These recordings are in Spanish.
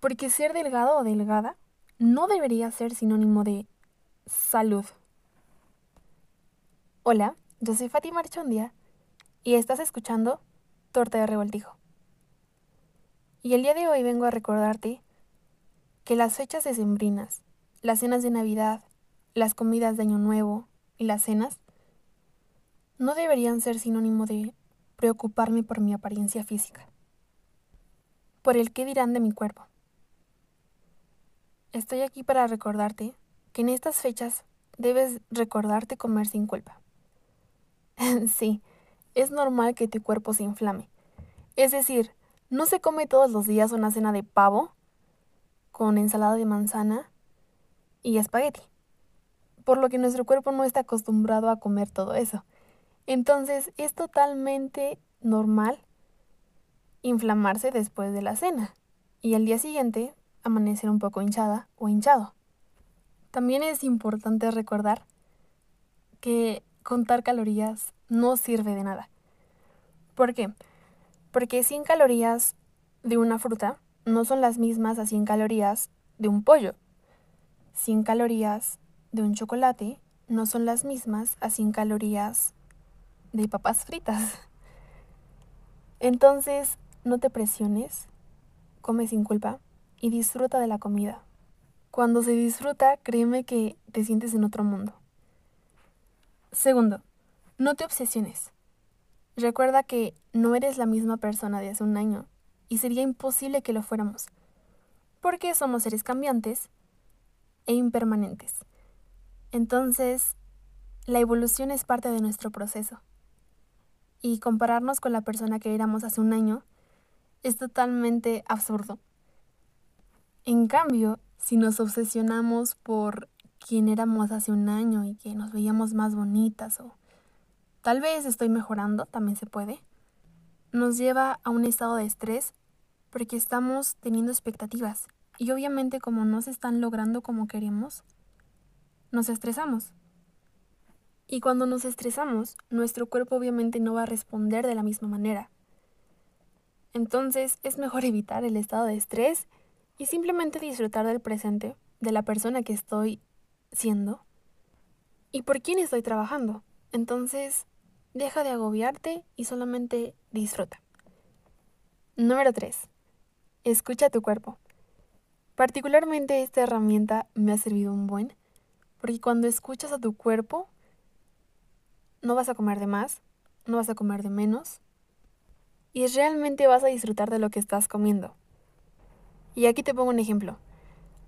Porque ser delgado o delgada no debería ser sinónimo de salud. Hola, yo soy Fátima Archondia y estás escuchando Torta de Revoltijo. Y el día de hoy vengo a recordarte que las fechas decembrinas, las cenas de Navidad, las comidas de Año Nuevo y las cenas no deberían ser sinónimo de preocuparme por mi apariencia física, por el qué dirán de mi cuerpo. Estoy aquí para recordarte que en estas fechas debes recordarte comer sin culpa. sí, es normal que tu cuerpo se inflame. Es decir, no se come todos los días una cena de pavo con ensalada de manzana y espagueti, por lo que nuestro cuerpo no está acostumbrado a comer todo eso. Entonces es totalmente normal inflamarse después de la cena y al día siguiente amanecer un poco hinchada o hinchado. También es importante recordar que contar calorías no sirve de nada. ¿Por qué? Porque 100 calorías de una fruta no son las mismas a 100 calorías de un pollo. 100 calorías de un chocolate no son las mismas a 100 calorías de papas fritas. Entonces, no te presiones, come sin culpa y disfruta de la comida. Cuando se disfruta, créeme que te sientes en otro mundo. Segundo, no te obsesiones. Recuerda que no eres la misma persona de hace un año y sería imposible que lo fuéramos, porque somos seres cambiantes e impermanentes. Entonces, la evolución es parte de nuestro proceso y compararnos con la persona que éramos hace un año es totalmente absurdo. En cambio, si nos obsesionamos por quién éramos hace un año y que nos veíamos más bonitas o tal vez estoy mejorando, también se puede, nos lleva a un estado de estrés porque estamos teniendo expectativas y obviamente como no se están logrando como queremos, nos estresamos. Y cuando nos estresamos, nuestro cuerpo obviamente no va a responder de la misma manera. Entonces es mejor evitar el estado de estrés y simplemente disfrutar del presente, de la persona que estoy siendo y por quién estoy trabajando. Entonces, deja de agobiarte y solamente disfruta. Número 3. Escucha tu cuerpo. Particularmente esta herramienta me ha servido un buen, porque cuando escuchas a tu cuerpo, no vas a comer de más, no vas a comer de menos y realmente vas a disfrutar de lo que estás comiendo. Y aquí te pongo un ejemplo.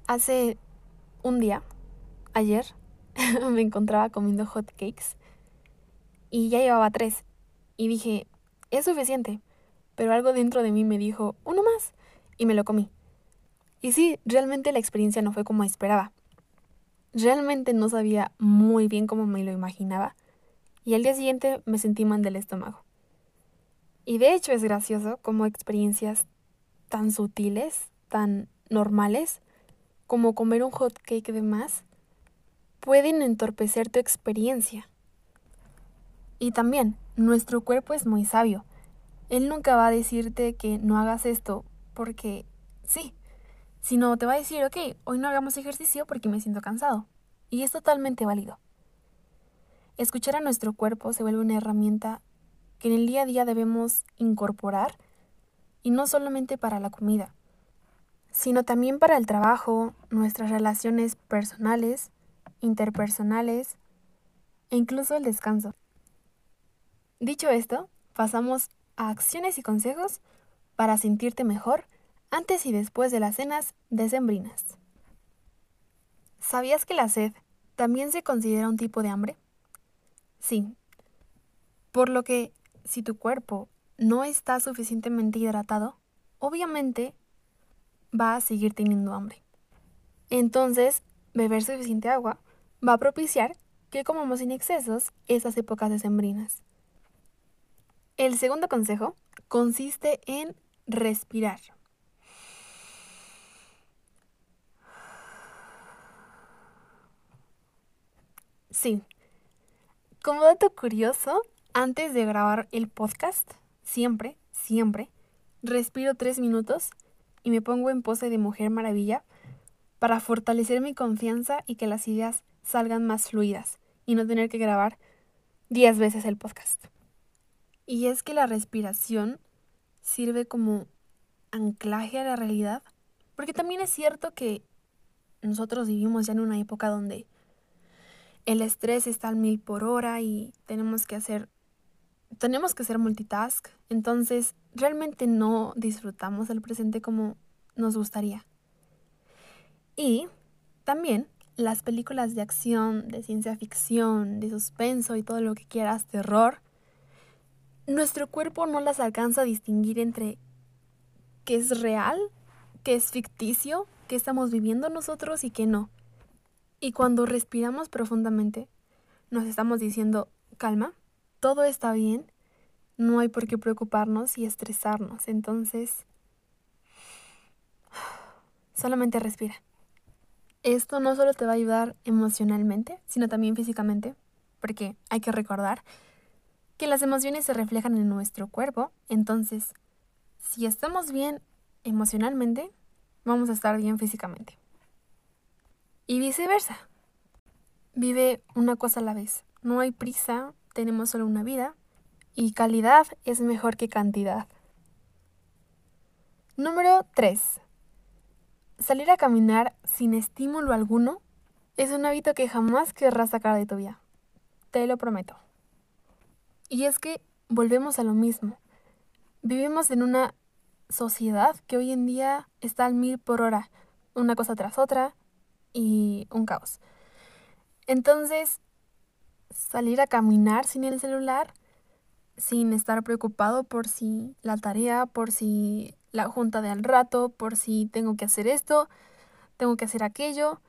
Hace un día, ayer, me encontraba comiendo hot cakes y ya llevaba tres. Y dije, es suficiente. Pero algo dentro de mí me dijo, uno más. Y me lo comí. Y sí, realmente la experiencia no fue como esperaba. Realmente no sabía muy bien cómo me lo imaginaba y al día siguiente me sentí mal del estómago. Y de hecho es gracioso como experiencias tan sutiles, tan normales, como comer un hot cake de más, pueden entorpecer tu experiencia. Y también, nuestro cuerpo es muy sabio. Él nunca va a decirte que no hagas esto porque sí, sino te va a decir, ok, hoy no hagamos ejercicio porque me siento cansado. Y es totalmente válido. Escuchar a nuestro cuerpo se vuelve una herramienta que en el día a día debemos incorporar y no solamente para la comida, sino también para el trabajo, nuestras relaciones personales, interpersonales e incluso el descanso. Dicho esto, pasamos a acciones y consejos para sentirte mejor antes y después de las cenas decembrinas. ¿Sabías que la sed también se considera un tipo de hambre? Sí. Por lo que, si tu cuerpo no está suficientemente hidratado, obviamente va a seguir teniendo hambre. Entonces, beber suficiente agua va a propiciar que comamos sin excesos esas épocas decembrinas. El segundo consejo consiste en respirar. Sí, como dato curioso, antes de grabar el podcast, siempre, siempre, respiro tres minutos y me pongo en pose de mujer maravilla para fortalecer mi confianza y que las ideas salgan más fluidas y no tener que grabar 10 veces el podcast. Y es que la respiración sirve como anclaje a la realidad, porque también es cierto que nosotros vivimos ya en una época donde el estrés está al mil por hora y tenemos que hacer tenemos que ser multitask, entonces realmente no disfrutamos el presente como nos gustaría. Y también las películas de acción, de ciencia ficción, de suspenso y todo lo que quieras, terror, nuestro cuerpo no las alcanza a distinguir entre qué es real, qué es ficticio, qué estamos viviendo nosotros y qué no. Y cuando respiramos profundamente, nos estamos diciendo, calma, todo está bien, no hay por qué preocuparnos y estresarnos. Entonces, solamente respira. Esto no solo te va a ayudar emocionalmente, sino también físicamente, porque hay que recordar que las emociones se reflejan en nuestro cuerpo. Entonces, si estamos bien emocionalmente, vamos a estar bien físicamente. Y viceversa. Vive una cosa a la vez. No hay prisa, tenemos solo una vida y calidad es mejor que cantidad. Número 3. Salir a caminar sin estímulo alguno es un hábito que jamás querrás sacar de tu vida. Te lo prometo. Y es que volvemos a lo mismo. Vivimos en una sociedad que hoy en día está al mil por hora, una cosa tras otra y un caos. Entonces, salir a caminar sin el celular sin estar preocupado por si la tarea, por si la junta de al rato, por si tengo que hacer esto, tengo que hacer aquello.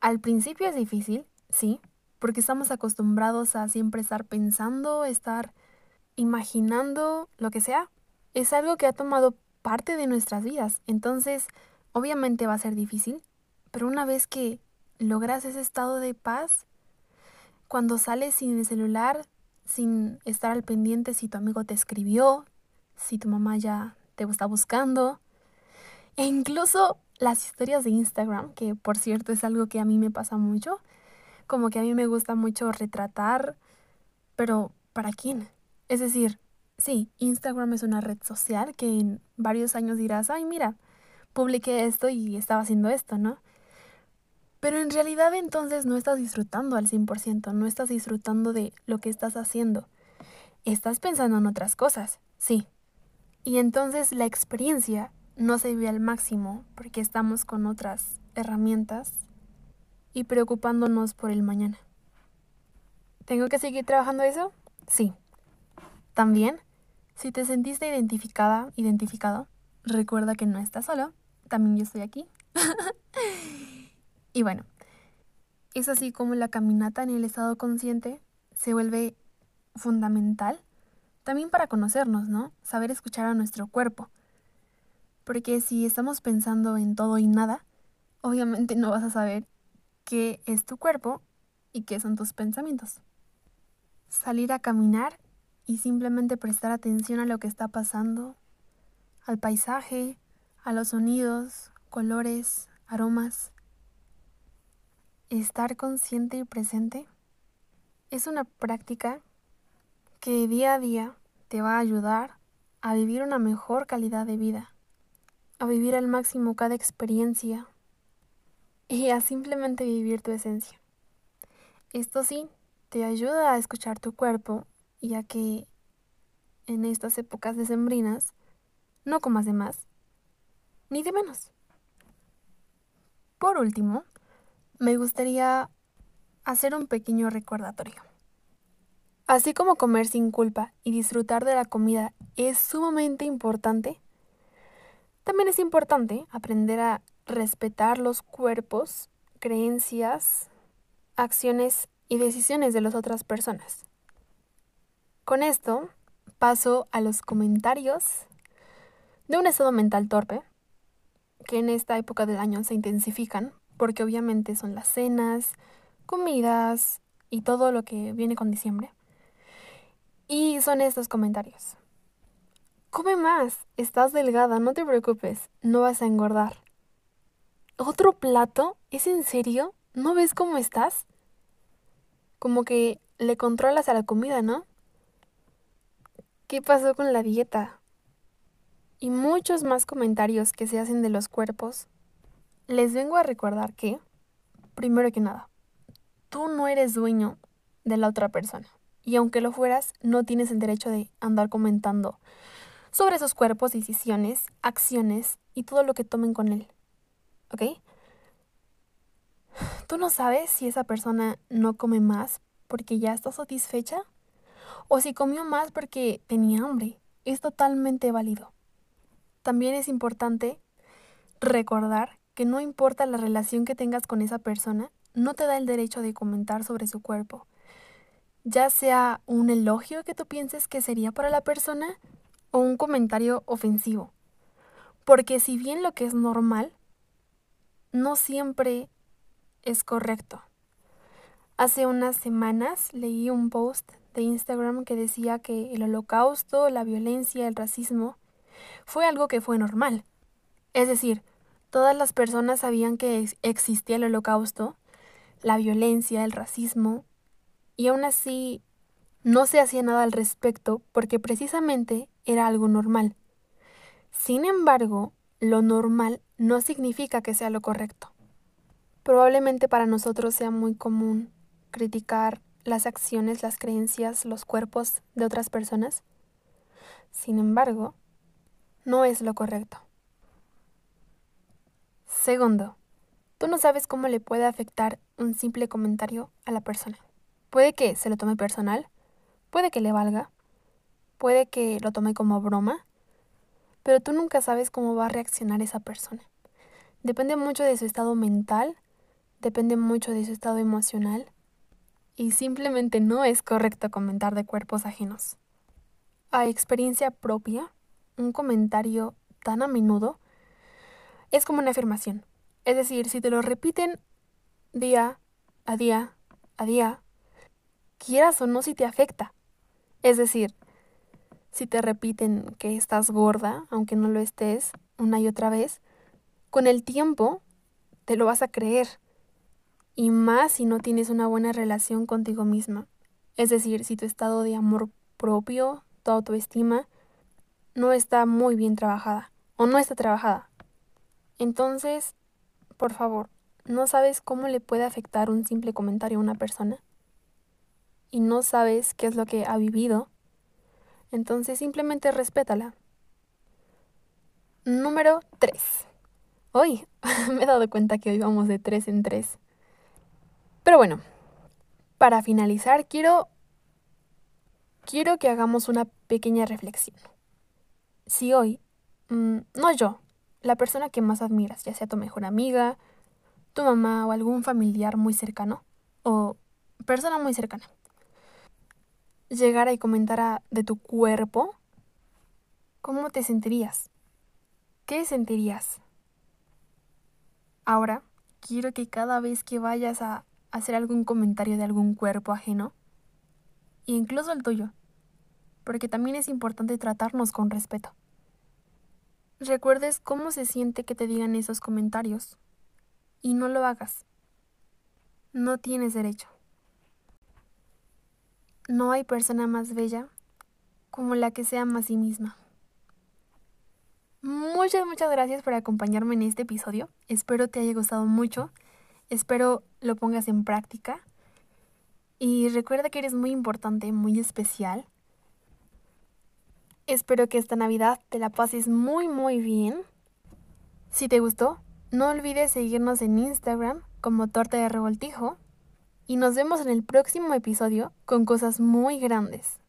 Al principio es difícil, sí, porque estamos acostumbrados a siempre estar pensando, estar imaginando lo que sea. Es algo que ha tomado parte de nuestras vidas, entonces obviamente va a ser difícil, pero una vez que logras ese estado de paz, cuando sales sin el celular, sin estar al pendiente si tu amigo te escribió, si tu mamá ya te está buscando. E incluso las historias de Instagram, que por cierto es algo que a mí me pasa mucho, como que a mí me gusta mucho retratar, pero ¿para quién? Es decir, sí, Instagram es una red social que en varios años dirás, ay, mira, publiqué esto y estaba haciendo esto, ¿no? Pero en realidad entonces no estás disfrutando al 100%, no estás disfrutando de lo que estás haciendo. Estás pensando en otras cosas, sí. Y entonces la experiencia no se vive al máximo porque estamos con otras herramientas y preocupándonos por el mañana. ¿Tengo que seguir trabajando eso? Sí. También, si te sentiste identificada, identificado, recuerda que no estás solo, también yo estoy aquí. Y bueno, es así como la caminata en el estado consciente se vuelve fundamental también para conocernos, ¿no? Saber escuchar a nuestro cuerpo. Porque si estamos pensando en todo y nada, obviamente no vas a saber qué es tu cuerpo y qué son tus pensamientos. Salir a caminar y simplemente prestar atención a lo que está pasando, al paisaje, a los sonidos, colores, aromas. Estar consciente y presente es una práctica que día a día te va a ayudar a vivir una mejor calidad de vida, a vivir al máximo cada experiencia y a simplemente vivir tu esencia. Esto sí, te ayuda a escuchar tu cuerpo, ya que en estas épocas decembrinas no comas de más ni de menos. Por último, me gustaría hacer un pequeño recordatorio. Así como comer sin culpa y disfrutar de la comida es sumamente importante, también es importante aprender a respetar los cuerpos, creencias, acciones y decisiones de las otras personas. Con esto paso a los comentarios de un estado mental torpe, que en esta época del año se intensifican porque obviamente son las cenas, comidas y todo lo que viene con diciembre. Y son estos comentarios. Come más, estás delgada, no te preocupes, no vas a engordar. ¿Otro plato? ¿Es en serio? ¿No ves cómo estás? Como que le controlas a la comida, ¿no? ¿Qué pasó con la dieta? Y muchos más comentarios que se hacen de los cuerpos. Les vengo a recordar que, primero que nada, tú no eres dueño de la otra persona. Y aunque lo fueras, no tienes el derecho de andar comentando sobre esos cuerpos, decisiones, acciones y todo lo que tomen con él. ¿Ok? Tú no sabes si esa persona no come más porque ya está satisfecha o si comió más porque tenía hambre. Es totalmente válido. También es importante recordar que no importa la relación que tengas con esa persona, no te da el derecho de comentar sobre su cuerpo. Ya sea un elogio que tú pienses que sería para la persona o un comentario ofensivo. Porque si bien lo que es normal, no siempre es correcto. Hace unas semanas leí un post de Instagram que decía que el holocausto, la violencia, el racismo fue algo que fue normal. Es decir, todas las personas sabían que existía el holocausto, la violencia, el racismo, y aún así no se hacía nada al respecto porque precisamente era algo normal. Sin embargo, lo normal no significa que sea lo correcto. Probablemente para nosotros sea muy común criticar las acciones, las creencias, los cuerpos de otras personas. Sin embargo, no es lo correcto. Segundo, tú no sabes cómo le puede afectar un simple comentario a la persona. Puede que se lo tome personal, puede que le valga, puede que lo tome como broma, pero tú nunca sabes cómo va a reaccionar esa persona. Depende mucho de su estado mental, depende mucho de su estado emocional y simplemente no es correcto comentar de cuerpos ajenos. A experiencia propia, un comentario tan a menudo es como una afirmación. Es decir, si te lo repiten día a día a día, quieras o no si te afecta. Es decir, si te repiten que estás gorda, aunque no lo estés, una y otra vez, con el tiempo te lo vas a creer y más si no tienes una buena relación contigo misma. Es decir, si tu estado de amor propio, tu autoestima, no está muy bien trabajada o no está trabajada. Entonces, por favor, ¿no sabes cómo le puede afectar un simple comentario a una persona? Y no sabes qué es lo que ha vivido. Entonces simplemente respétala. Número 3. Hoy me he dado cuenta que hoy vamos de 3 en 3. Pero bueno, para finalizar, quiero, quiero que hagamos una pequeña reflexión. Si hoy, mm, no yo, la persona que más admiras, ya sea tu mejor amiga, tu mamá o algún familiar muy cercano, o persona muy cercana, llegara y comentara de tu cuerpo, ¿cómo te sentirías? ¿Qué sentirías? Ahora, quiero que cada vez que vayas a hacer algún comentario de algún cuerpo ajeno, e incluso el tuyo, porque también es importante tratarnos con respeto. Recuerdes cómo se siente que te digan esos comentarios y no lo hagas. No tienes derecho. No hay persona más bella como la que se ama a sí misma. Muchas, muchas gracias por acompañarme en este episodio. Espero te haya gustado mucho. Espero lo pongas en práctica. Y recuerda que eres muy importante, muy especial. Espero que esta Navidad te la pases muy muy bien. Si te gustó, no olvides seguirnos en Instagram como Torta de Revoltijo. Y nos vemos en el próximo episodio con cosas muy grandes.